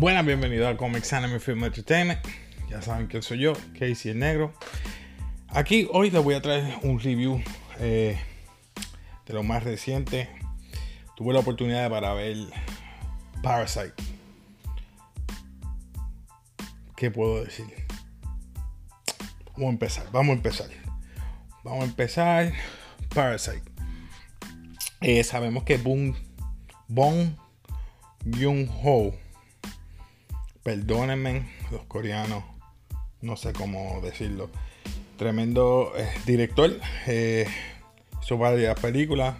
Buenas, bienvenidos a Comics Anime Film Entertainment. Ya saben quién soy yo, Casey el Negro. Aquí hoy les voy a traer un review eh, de lo más reciente. Tuve la oportunidad para ver Parasite. ¿Qué puedo decir? Vamos a empezar, vamos a empezar. Vamos a empezar. Parasite. Eh, sabemos que Bong Joon-ho perdónenme los coreanos, no sé cómo decirlo. Tremendo eh, director, eh, hizo varias películas.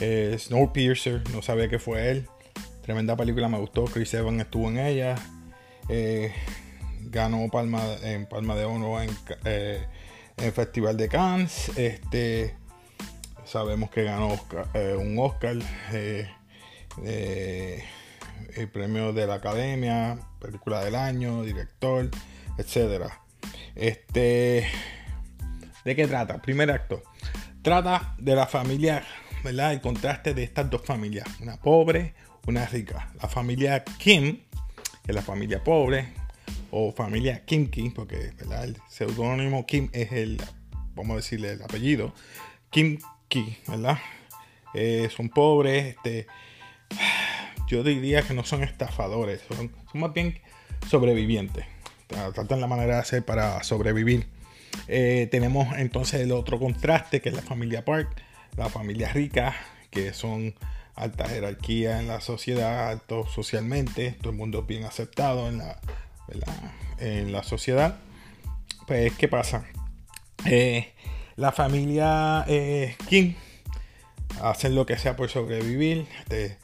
Eh, Snowpiercer, no sabía que fue él. Tremenda película, me gustó. Chris Evans estuvo en ella. Eh, ganó Palma, en Palma de Oro en, en Festival de Cannes. Este, sabemos que ganó un Oscar el premio de la academia, película del año, director, etcétera. Este, ¿de qué trata? Primer acto. Trata de la familia, ¿verdad? El contraste de estas dos familias, una pobre, una rica. La familia Kim, que es la familia pobre, o familia Kimki, porque ¿verdad? el seudónimo Kim es el, vamos a decirle el apellido, Kimki, ¿verdad? Eh, son pobres, este, yo diría que no son estafadores, son, más bien sobrevivientes. Tratan la manera de hacer para sobrevivir. Eh, tenemos entonces el otro contraste, que es la familia Park, la familia rica, que son alta jerarquía en la sociedad, alto socialmente, todo el mundo bien aceptado en la, en la sociedad. Pues, ¿qué pasa? Eh, la familia eh, King hacen lo que sea por sobrevivir. Este,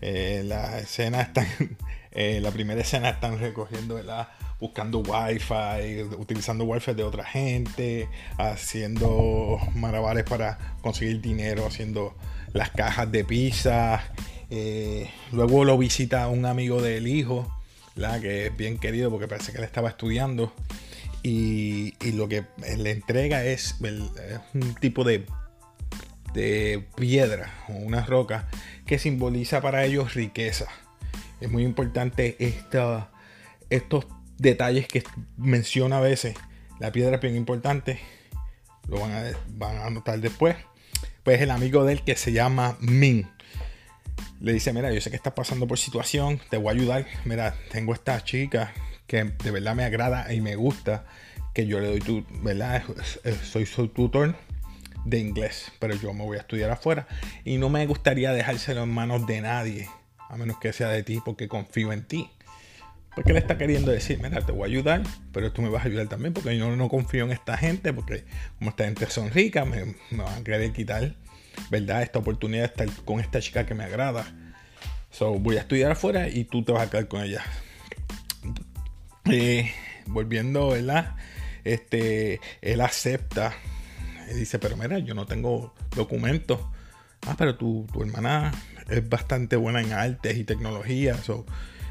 eh, la están, eh, la primera escena están recogiendo, ¿verdad? buscando wifi, utilizando wifi de otra gente, haciendo malabares para conseguir dinero, haciendo las cajas de pizza. Eh, luego lo visita un amigo del hijo, ¿verdad? que es bien querido porque parece que él estaba estudiando. Y, y lo que le entrega es, es un tipo de de piedra o una roca que simboliza para ellos riqueza. Es muy importante estos detalles que menciona a veces. La piedra es bien importante. Lo van a, van a notar después. Pues el amigo de él que se llama Min. Le dice, mira, yo sé que estás pasando por situación, te voy a ayudar. Mira, tengo esta chica que de verdad me agrada y me gusta, que yo le doy tu, ¿verdad? Soy su tutor de inglés, pero yo me voy a estudiar afuera y no me gustaría dejárselo en manos de nadie, a menos que sea de ti, porque confío en ti. Porque le está queriendo decir, mira, te voy a ayudar, pero tú me vas a ayudar también, porque yo no confío en esta gente, porque como esta gente son ricas, me, van a querer quitar, ¿verdad? Esta oportunidad de estar con esta chica que me agrada. So, voy a estudiar afuera y tú te vas a quedar con ella. Eh, volviendo, ¿verdad? Este, él acepta y dice, pero mira, yo no tengo documentos. Ah, pero tu, hermana es bastante buena en artes y tecnologías. O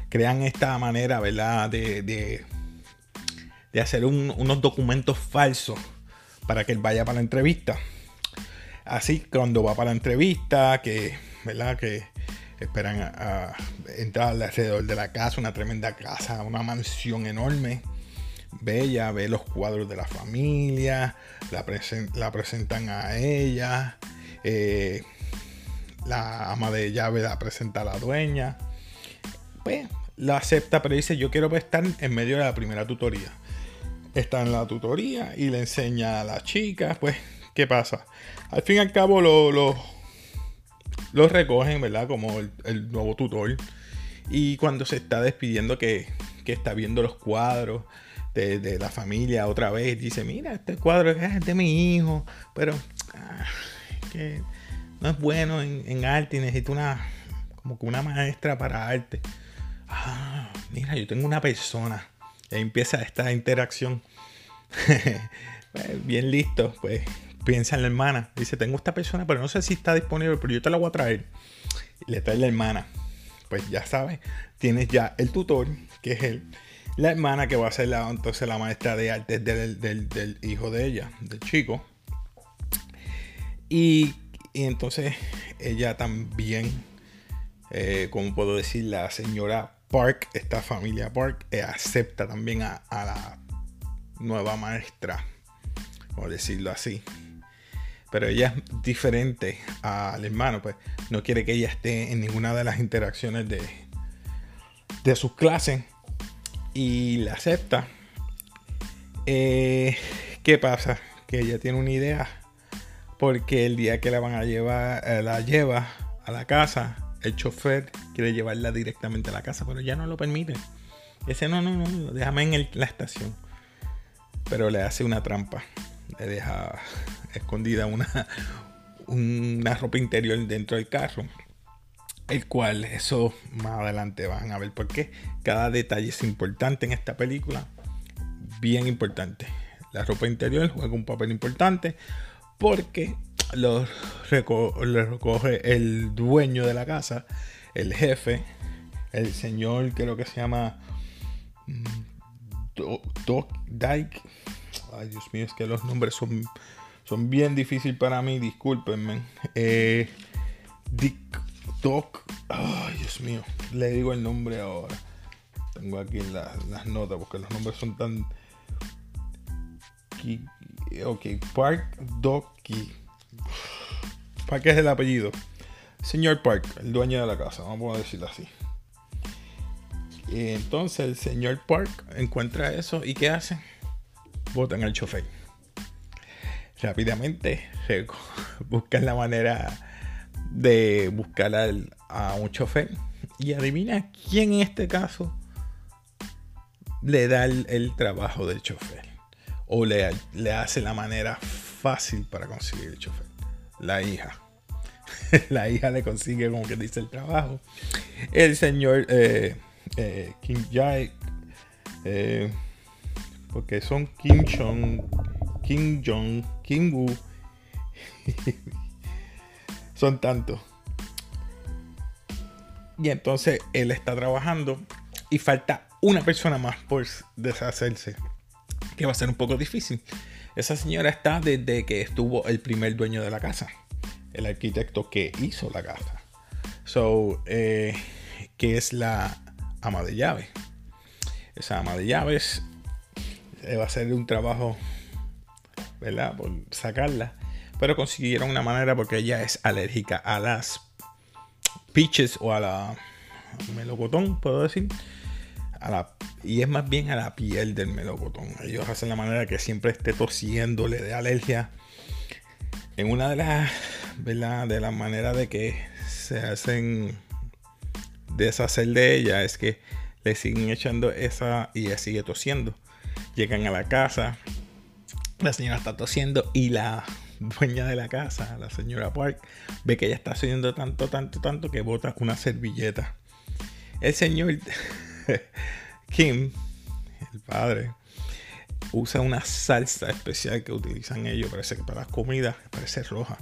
crean esta manera, ¿verdad? De, de, hacer unos documentos falsos para que él vaya para la entrevista. Así, cuando va para la entrevista, que, ¿verdad? Que esperan a entrar alrededor de la casa, una tremenda casa, una mansión enorme ve ella, ve los cuadros de la familia, la, la presentan a ella, eh, la ama de llave la presenta a la dueña, pues la acepta, pero dice yo quiero estar en medio de la primera tutoría. Está en la tutoría y le enseña a la chica, pues, ¿qué pasa? Al fin y al cabo lo, lo, recogen, ¿verdad? Como el, nuevo tutor. Y cuando se está despidiendo que, que está viendo los cuadros, de, la familia otra vez. Dice, mira, este cuadro es de mi hijo, pero ah, que no es bueno en, arte y necesito una, como que una maestra para arte. Ah, mira, yo tengo una persona. Y empieza esta interacción. Pues, bien listo, pues piensa en la hermana. Dice, tengo esta persona, pero no sé si está disponible, pero yo te la voy a traer. Le trae la hermana. Pues ya sabes, tienes ya el tutor, que es él la hermana que va a ser la, entonces la maestra de arte del, hijo de ella, del chico. Y, entonces ella también, eh, como puedo decir, la señora Park, esta familia Park, eh, acepta también a, la nueva maestra, o decirlo así. Pero ella es diferente al hermano, pues no quiere que ella esté en ninguna de las interacciones de, de sus clases y la acepta. Eh, ¿Qué pasa? Que ella tiene una idea porque el día que la van a llevar, eh, la lleva a la casa, el chofer quiere llevarla directamente a la casa, pero ya no lo permite. Dice, no, no, no, déjame en la estación. Pero le hace una trampa. Le deja escondida una, una ropa interior dentro del carro. El cual, eso más adelante van a ver por qué. Cada detalle es importante en esta película. Bien importante. La ropa interior juega un papel importante porque lo recoge el dueño de la casa, el jefe, el señor, creo que se llama mm, Doc Dyke. Ay, Dios mío, es que los nombres son, son bien difíciles para mí, discúlpenme. Eh, Dick Doc. Ay, Dios mío, le digo el nombre ahora. Tengo aquí las notas porque los nombres son tan. Ok, Park Doki. Park es el apellido. Señor Park, el dueño de la casa, vamos a decirlo así. Entonces el señor Park encuentra eso y ¿qué hace? Votan al chofer. Rápidamente buscan la manera de buscar a un chofer. Y adivina quién en este caso le da el, trabajo del chofer. O le, le hace la manera fácil para conseguir el chofer. La hija. la hija le consigue, como que dice, el trabajo. El señor eh, eh, Kim Jae, eh, porque son Kim Jong, Kim Jong, Kim Woo. son tantos. Y entonces él está trabajando y falta una persona más por deshacerse, que va a ser un poco difícil. Esa señora está desde que estuvo el primer dueño de la casa el arquitecto que hizo la casa. So, eh, que es la ama de llaves. Esa ama de llaves eh, va a ser un trabajo, ¿verdad? Por sacarla. Pero consiguieron una manera porque ella es alérgica a las peaches o a la melocotón, puedo decir. A la, y es más bien a la piel del melocotón. Ellos hacen la manera que siempre esté tosiendo, le dé alergia. En una de las ¿verdad? De la manera de que se hacen deshacer de ella es que le siguen echando esa y ella sigue tosiendo. Llegan a la casa, la señora está tosiendo y la dueña de la casa, la señora Park, ve que ella está tosiendo tanto, tanto, tanto que bota una servilleta. El señor Kim, el padre, usa una salsa especial que utilizan ellos, parece que para las comidas, parece roja.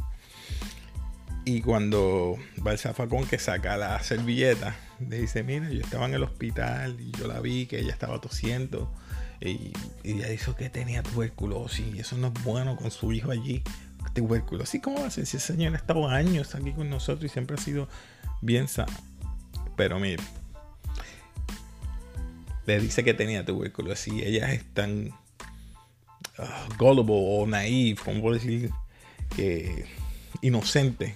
Y cuando va el zafacón que saca la servilleta, le dice, mira, yo estaba en el hospital y yo la vi que ella estaba tosiendo. Y, ella dijo que tenía tuberculosis y eso no es bueno con su hijo allí. Tuberculosis, ¿cómo va a ser? Si ese señor ha estado años aquí con nosotros y siempre ha sido bien sano. Pero mire, le dice que tenía tuberculosis y ella es tan uh, gullible o naive, como decir, que inocente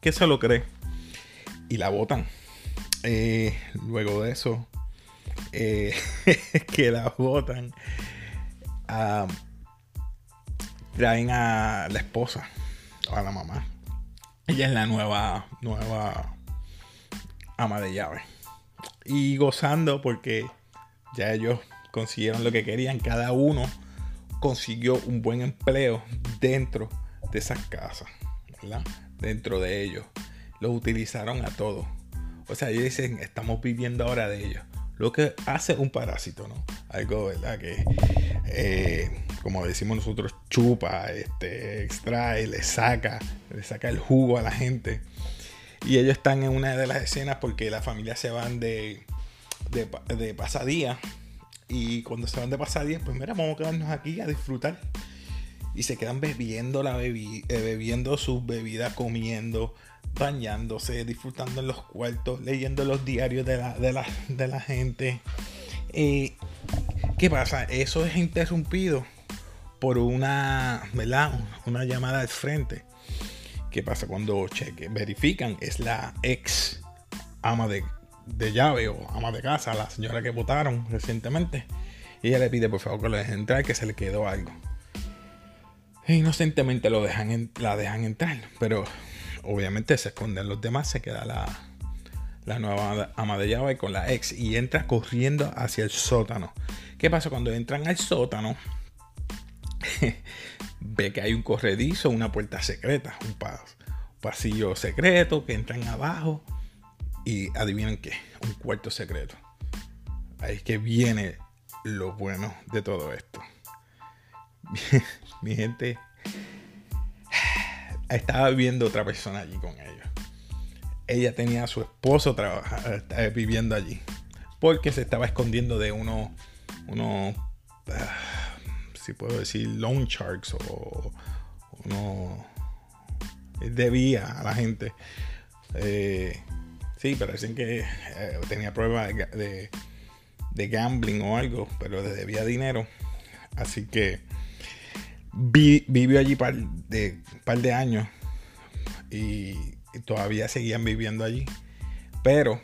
que se lo cree y la votan. Eh, luego de eso, eh, que la votan, traen a la esposa, a la mamá. Ella es la nueva, nueva ama de llave. Y gozando porque ya ellos consiguieron lo que querían. Cada uno consiguió un buen empleo dentro de esas casas. ¿verdad? dentro de ellos. Los utilizaron a todos. O sea, ellos dicen, estamos viviendo ahora de ellos. Lo que hace un parásito, ¿no? Algo, ¿verdad? Que, eh, como decimos nosotros, chupa, este, extrae, le saca, le saca el jugo a la gente. Y ellos están en una de las escenas porque la familia se van de, de, de pasadía. Y cuando se van de pasadía, pues mira, vamos a quedarnos aquí a disfrutar. y se quedan bebiendo, la bebi eh, bebiendo sus bebidas, comiendo, bañándose, disfrutando en los cuartos, leyendo los diarios de la, de la, de la gente. Eh, ¿Qué pasa? Eso es interrumpido por una, ¿verdad? Una llamada al frente. ¿Qué pasa cuando cheque? Verifican, es la ex ama de, de llave o ama de casa, la señora que votaron recientemente. Y ella le pide por favor que lo dejen entrar, que se le quedó algo. E inocentemente lo dejan la dejan entrar, pero obviamente se esconden los demás, se queda la, la nueva ama de llave con la ex y entra corriendo hacia el sótano. ¿Qué pasa cuando entran al sótano? ve que hay un corredizo, una puerta secreta, un, pasillo secreto que entran abajo y adivinen qué, un cuarto secreto. Ahí es que viene lo bueno de todo esto. Mi gente estaba viviendo otra persona allí con ellos. Ella tenía a su esposo eh, viviendo allí. Porque se estaba escondiendo de uno, uno, ah, si puedo decir, loan sharks o uno debía a la gente. Eh, sí, parecen que eh, tenía pruebas de, de gambling o algo, pero le debía dinero. Así que vivió allí par de, par de años y, todavía seguían viviendo allí. Pero,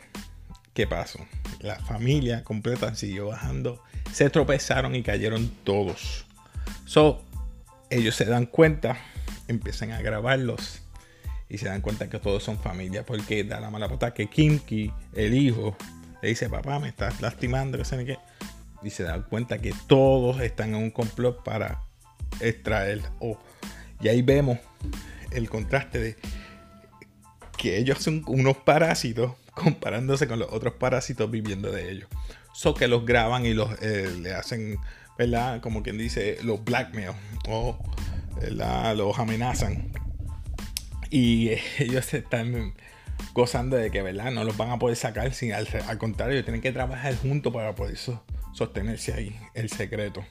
¿qué pasó? La familia completa siguió bajando. Se tropezaron y cayeron todos. So, ellos se dan cuenta, empiezan a grabarlos y se dan cuenta que todos son familia. Porque da la mala pata que Kimki, el hijo, le dice, papá, me estás lastimando, que. Y se dan cuenta que todos están en un complot para extraer. Oh. Y ahí vemos el contraste de que ellos son unos parásitos comparándose con los otros parásitos viviendo de ellos. So que los graban y los eh, le hacen, ¿verdad? Como quien dice, los blackmail o los amenazan. Y ellos están gozando de que, ¿verdad? No los van a poder sacar, sin, al, contrario, tienen que trabajar juntos para poder sostenerse ahí, el secreto.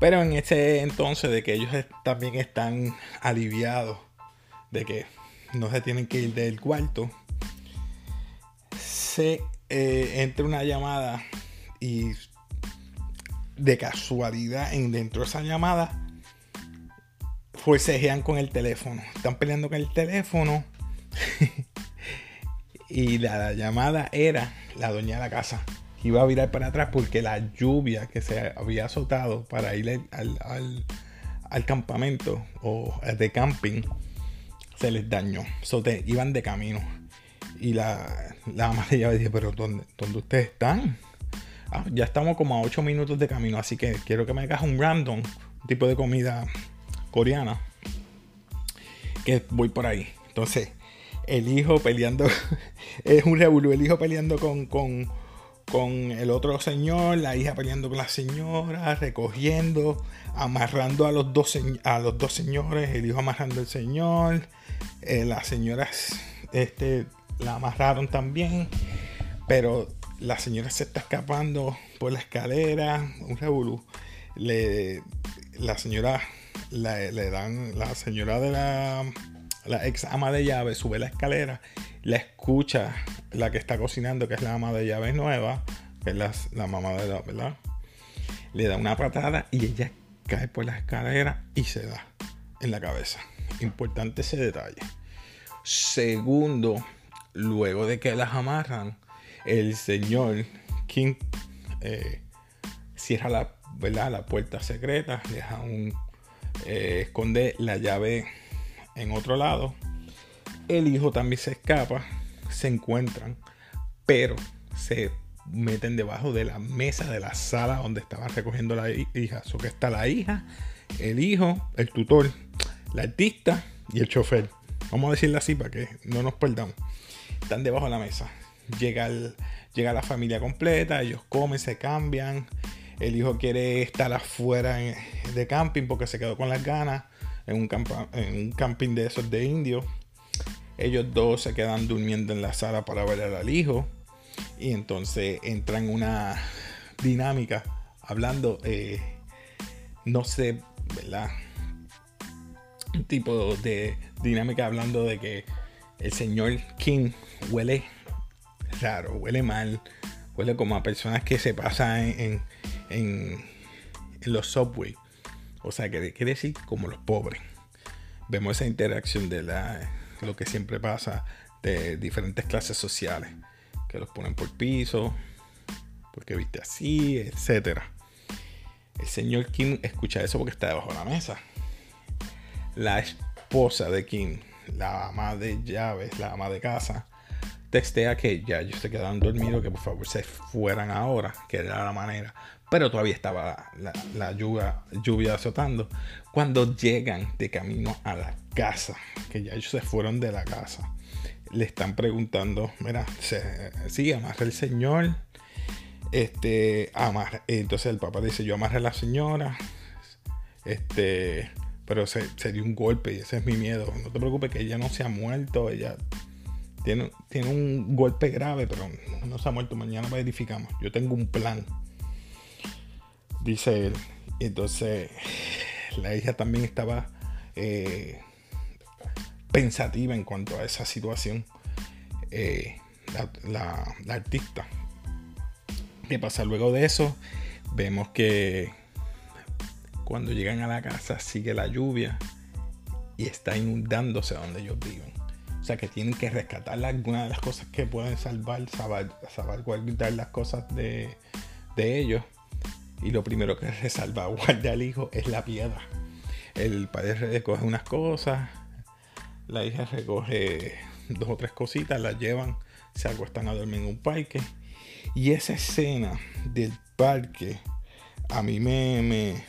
Pero en ese entonces de que ellos también están aliviados de que no se tienen que ir del cuarto, se eh, entra una llamada y de casualidad en dentro de esa llamada forcejean con el teléfono. Están peleando con el teléfono y la, llamada era la dueña de la casa. Iba a virar para atrás porque la lluvia que se había azotado para ir al, campamento o de camping se les dañó. So, iban de camino. Y la, la ama de llave dice, pero ¿dónde, ¿dónde ustedes están? Ah, ya estamos como a 8 minutos de camino, así que quiero que me hagas un random, un tipo de comida coreana. Que voy por ahí. Entonces, el hijo peleando, es un revuelo, el hijo peleando con, con, el otro señor, la hija peleando con la señora, recogiendo, amarrando a los dos, a los dos señores, el hijo amarrando al señor, eh, las señoras este, la amarraron también, pero la señora se está escapando por la escalera, un revolú. Le, la señora le dan, la señora de la la ex ama de llave sube la escalera, la escucha la que está cocinando, que es la ama de llave nueva, que es la, mamá de la, ¿verdad? Le da una patada y ella cae por la escalera y se da en la cabeza. Importante ese detalle. Segundo, luego de que las amarran, el señor King eh, cierra la, ¿verdad? la puerta secreta, deja un, eh, esconde la llave en otro lado. El hijo también se escapa, se encuentran, pero se meten debajo de la mesa de la sala donde estaban recogiendo la hija. So que está la hija, el hijo, el tutor, la artista y el chofer. Vamos a decirle así para que no nos perdamos. Están debajo de la mesa. Llega, llega la familia completa, ellos comen, se cambian. El hijo quiere estar afuera de camping porque se quedó con las ganas en un, en un camping de esos de indios. Ellos dos se quedan durmiendo en la sala para ver al hijo. Y entonces entra en una dinámica hablando, eh, no sé, ¿verdad? un tipo de dinámica hablando de que el señor King huele raro, huele mal, huele como a personas que se pasan en, en, los subways. O sea, que quiere decir como los pobres. Vemos esa interacción de la, lo que siempre pasa de diferentes clases sociales, que los ponen por piso, porque viste así, etcétera. El señor Kim escucha eso porque está debajo de la mesa. La esposa de Kim, la ama de llaves, la ama de casa, textea que ya ellos se quedaban dormidos, que por favor se fueran ahora, que era la manera. Pero todavía estaba la, lluvia, azotando. Cuando llegan de camino a la casa, que ya ellos se fueron de la casa, le están preguntando, mira, sí, amarra el señor, este, amarra. Entonces el papá dice, yo amarré a la señora, este, pero se, sería un golpe y ese es mi miedo. No te preocupes que ella no se ha muerto, ella tiene, tiene un golpe grave, pero no se ha muerto. Mañana verificamos. Yo tengo un plan. Dice él. Entonces, la hija también estaba eh, pensativa en cuanto a esa situación. Eh, la, artista. ¿Qué pasa? Luego de eso, vemos que cuando llegan a la casa sigue la lluvia y está inundándose donde ellos viven. O sea que tienen que rescatar algunas de las cosas que pueden salvar, salvar, las cosas de, ellos. Y lo primero que se salvaguarda al hijo es la piedra. El padre recoge unas cosas, la hija recoge dos o tres cositas, las llevan, se acuestan a dormir en un parque. Y esa escena del parque a mí me, me,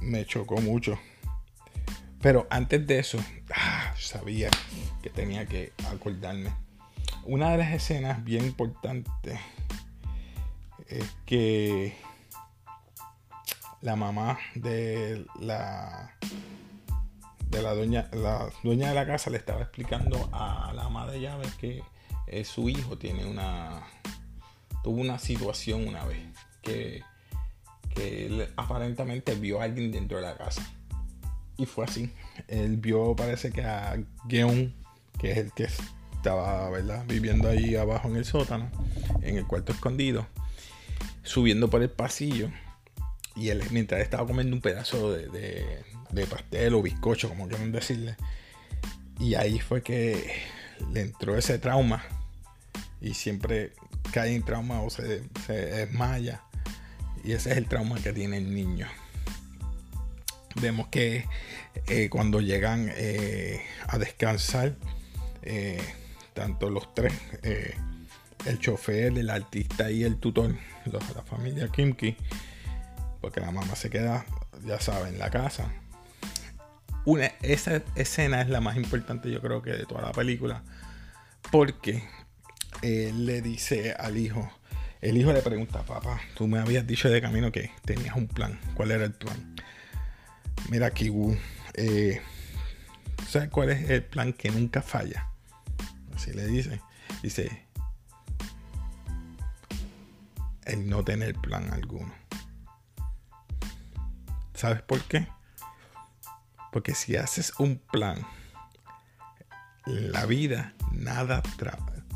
me chocó mucho. Pero antes de eso, ah, sabía que tenía que acordarme. Una de las escenas bien importantes es que la mamá de la de la dueña, la dueña de la casa le estaba explicando a la ama de llaves que eh, su hijo tiene una tuvo una situación una vez que que aparentemente vio a alguien dentro de la casa. Y fue así. Él vio, parece que a Geon, que es el que estaba, ¿verdad? Viviendo ahí abajo en el sótano, en el cuarto escondido, subiendo por el pasillo. Y él, mientras estaba comiendo un pedazo de, de, pastel o bizcocho, como quieran decirle. Y ahí fue que le entró ese trauma. Y siempre cae en trauma o se, se desmaya y ese es el trauma que tiene el niño. Vemos que eh, cuando llegan eh, a descansar, eh, tanto los tres, el chofer, el artista y el tutor, la familia Kimki, porque la mamá se queda, ya saben, en la casa. Una, esa escena es la más importante, yo creo que de toda la película, porque le dice al hijo, el hijo le pregunta, papá, tú me habías dicho de camino que tenías un plan. ¿Cuál era el plan? Mira, Kiwu, eh, ¿sabes cuál es el plan que nunca falla? Así le dice. Dice, el no tener plan alguno. ¿Sabes por qué? Porque si haces un plan, la vida nada,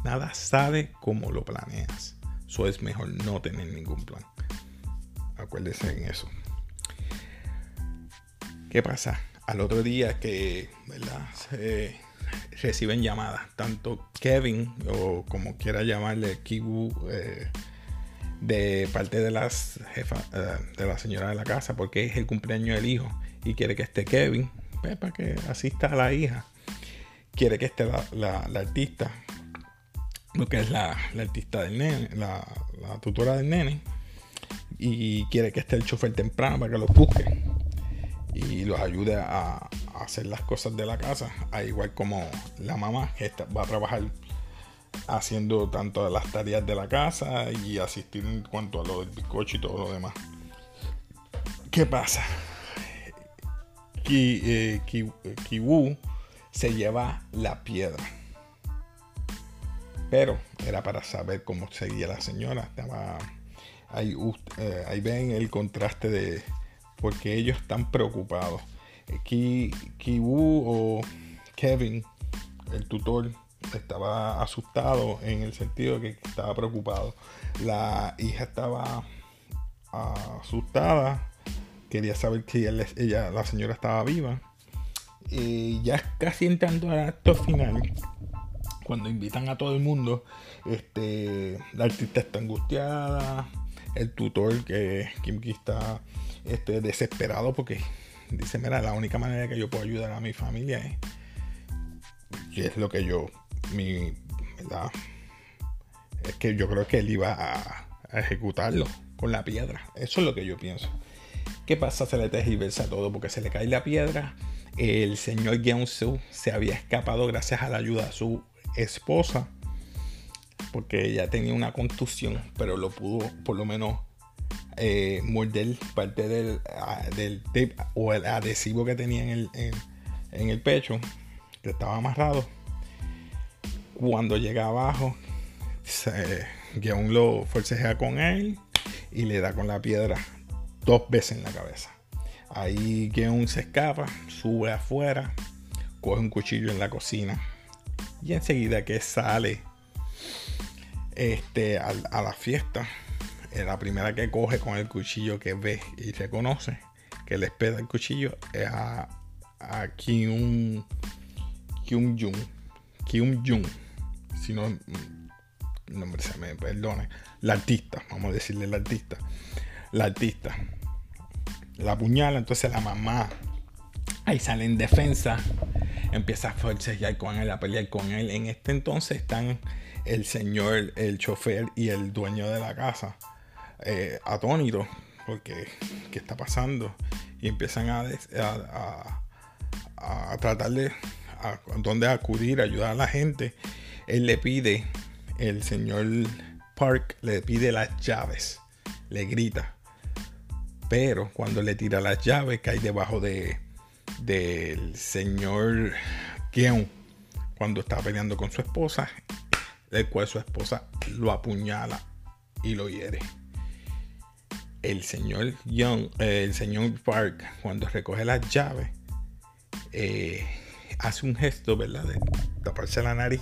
nada sabe cómo lo planeas. Eso es mejor no tener ningún plan. Acuérdense en eso. ¿Qué pasa? Al otro día que reciben llamadas, tanto Kevin o como quiera llamarle Kibu, eh, de parte de las jefa, eh, de la señora de la casa, porque es el cumpleaños del hijo y quiere que esté Kevin, pues, para que asista a la hija. Quiere que esté la artista lo que es la, artista del nene, la, tutora del nene, y quiere que esté el chofer temprano para que los busque y los ayude a, hacer las cosas de la casa, al igual como la mamá que va a trabajar haciendo tanto las tareas de la casa y asistir en cuanto a lo del bizcocho y todo lo demás. ¿Qué pasa? Ki, eh, Kiwu se lleva la piedra pero era para saber cómo seguía la señora. Estaba ahí, eh, ahí ven el contraste de porque ellos están preocupados. Ki, Kiwu o Kevin, el tutor, estaba asustado en el sentido de que estaba preocupado. La hija estaba asustada, quería saber que ella, la señora estaba viva. Y ya casi entrando al acto final, cuando invitan a todo el mundo, este, la artista está angustiada, el tutor que Kimki está este, desesperado porque dice, mira, la única manera que yo puedo ayudar a mi familia es, y es lo que yo, mi, ¿verdad? Es que yo creo que él iba a, ejecutarlo con la piedra. Eso es lo que yo pienso. ¿Qué pasa? Se le tergiversa todo porque se le cae la piedra. El señor Gyeongsu se había escapado gracias a la ayuda de su esposa porque ella tenía una contusión, pero lo pudo por lo menos eh, morder parte del, ah, del, tape o el adhesivo que tenía en el, en, el pecho, que estaba amarrado. Cuando llega abajo, se, Guión lo forcejea con él y le da con la piedra dos veces en la cabeza. Ahí Guión se escapa, sube afuera, coge un cuchillo en la cocina y enseguida que sale este, a, la fiesta, eh, la primera que coge con el cuchillo que ve y reconoce que le espera el cuchillo es a, a Kim Jung. Kim Jung. Si no, nombre se me perdone. La artista, vamos a decirle la artista. La artista. La apuñala, entonces la mamá ahí sale en defensa. Empieza a con él, a pelear con él. En este entonces están el señor, el chofer y el dueño de la casa eh, atónitos porque qué está pasando y empiezan a, a, tratar de a dónde acudir, ayudar a la gente. Él le pide, el señor Park le pide las llaves, le grita. Pero cuando le tira las llaves, cae debajo de del señor Keon cuando está peleando con su esposa el cual su esposa lo apuñala y lo hiere. El señor Young, eh, el señor Park, cuando recoge las llaves, eh, hace un gesto, ¿verdad? De taparse la nariz.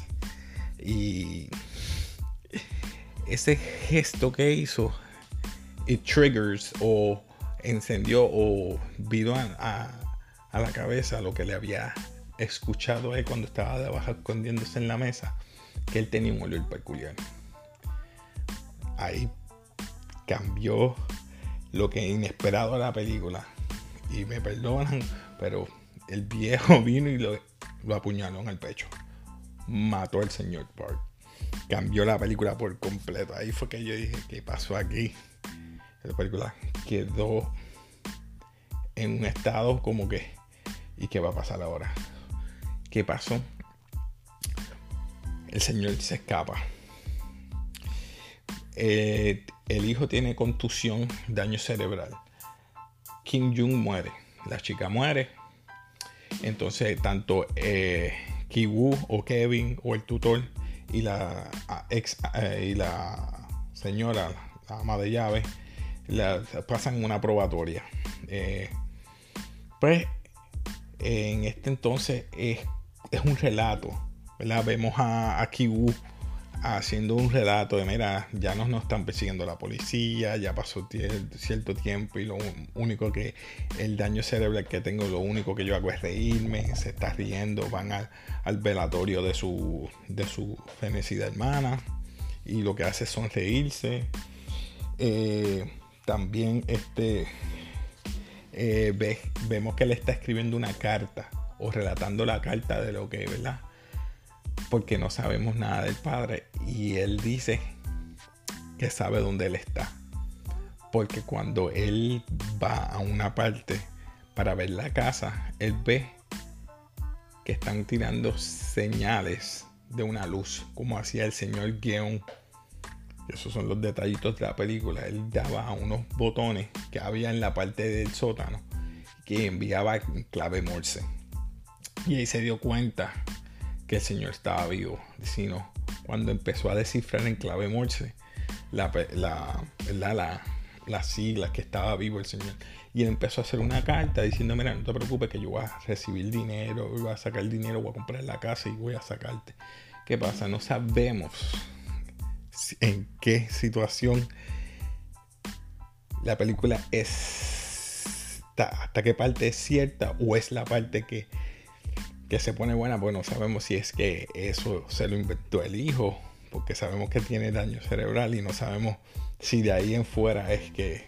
Y ese gesto que hizo, it triggers o encendió o vino a, a, la cabeza lo que le había escuchado él cuando estaba debajo escondiéndose en la mesa que él tenía un olor peculiar. Ahí cambió lo que inesperado a la película. Y me perdonan, pero el viejo vino y lo, lo apuñaló en el pecho. Mató al señor Park. Cambió la película por completo. Ahí fue que yo dije, ¿qué pasó aquí? La película quedó en un estado como que, ¿y qué va a pasar ahora? ¿Qué pasó? el señor se escapa. Eh, el hijo tiene contusión, daño cerebral. Kim Jung muere, la chica muere. Entonces, tanto eh, Kiwoo o Kevin o el tutor y la ex eh, y la señora, la ama de llave, la, pasan una probatoria. Eh, pues en este entonces es, es un relato Vemos a, a Kiwu haciendo un relato de, mira, ya no nos están persiguiendo la policía, ya pasó cierto tiempo y lo único que el daño cerebral que tengo, lo único que yo hago es reírme, se está riendo, van al, velatorio de su, de su fenecida hermana y lo que hace son reírse. Eh, también este, eh, vemos que le está escribiendo una carta o relatando la carta de lo que, ¿verdad? Porque no sabemos nada del padre y él dice que sabe dónde él está. Porque cuando él va a una parte para ver la casa, él ve que están tirando señales de una luz, como hacía el señor Guion. Esos son los detallitos de la película. Él daba unos botones que había en la parte del sótano que enviaba clave Morse. Y ahí se dio cuenta que el Señor estaba vivo, sino cuando empezó a descifrar en clave Morse la, la, la, las siglas que estaba vivo el Señor. Y él empezó a hacer una carta diciendo, mira, no te preocupes que yo voy a recibir dinero, voy a sacar dinero, voy a comprar la casa y voy a sacarte. ¿Qué pasa? No sabemos en qué situación la película es hasta qué parte es cierta o es la parte que, que se pone buena, pues no sabemos si es que eso se lo inventó el hijo, porque sabemos que tiene daño cerebral y no sabemos si de ahí en fuera es que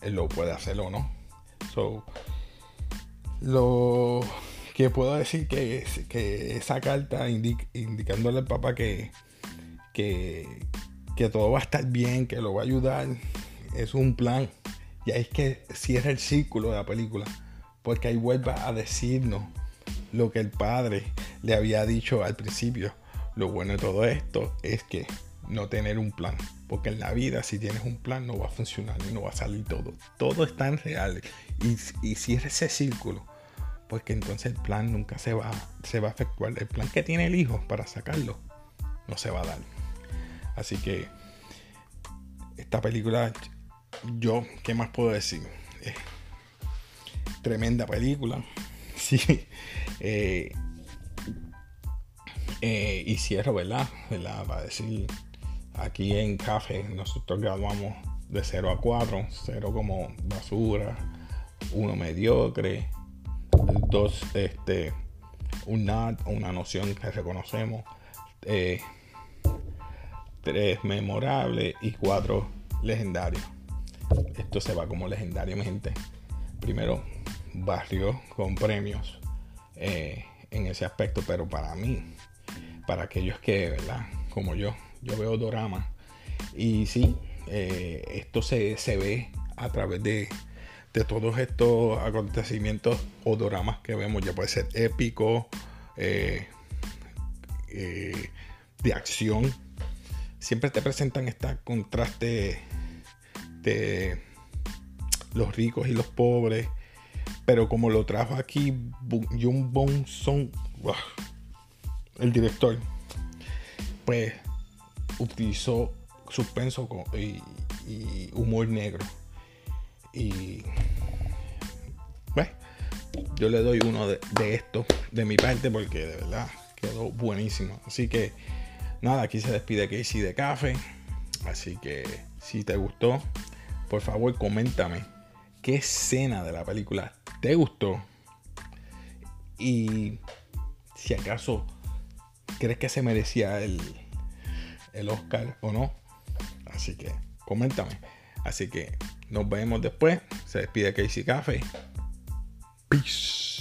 él lo puede hacer o no. So, lo que puedo decir que, que esa carta indicándole al papá que, que, que todo va a estar bien, que lo va a ayudar, es un plan. Y ahí es que cierra el círculo de la película. Porque ahí vuelve a decirnos lo que el padre le había dicho al principio. Lo bueno de todo esto es que no tener un plan. Porque en la vida, si tienes un plan, no va a funcionar y no va a salir todo. Todo está en real. Y, y cierra ese círculo. Porque entonces el plan nunca se va, se va a efectuar. El plan que tiene el hijo para sacarlo no se va a dar. Así que esta película yo, ¿qué más puedo decir? Tremenda película. Sí. Eh, eh, ¿verdad? ¿verdad? Para decir, aquí en Café nosotros graduamos de 0 a 4. 0 como basura, 1 mediocre, 2 este, un NAT, una noción que reconocemos, 3 memorable y 4 legendarios esto se va como legendario, mi gente. Primero, barrio con premios eh, en ese aspecto, pero para mí, para aquellos que, ¿verdad? Como yo, yo veo dorama. Y sí, eh, esto se, ve a través de, de, todos estos acontecimientos o doramas que vemos. Ya puede ser épico, eh, de acción. Siempre te presentan este contraste de los ricos y los pobres. Pero como lo trajo aquí Jung Bong Song, el director, pues utilizó suspenso y, humor negro. Y yo le doy uno de, de esto de mi parte porque de verdad quedó buenísimo. Así que nada, aquí se despide Casey de Café. Así que si te gustó, por favor coméntame qué escena de la película te gustó y si acaso crees que se merecía el, el Oscar o no. Así que coméntame. Así que nos vemos después. Se despide Casey Café. Peace.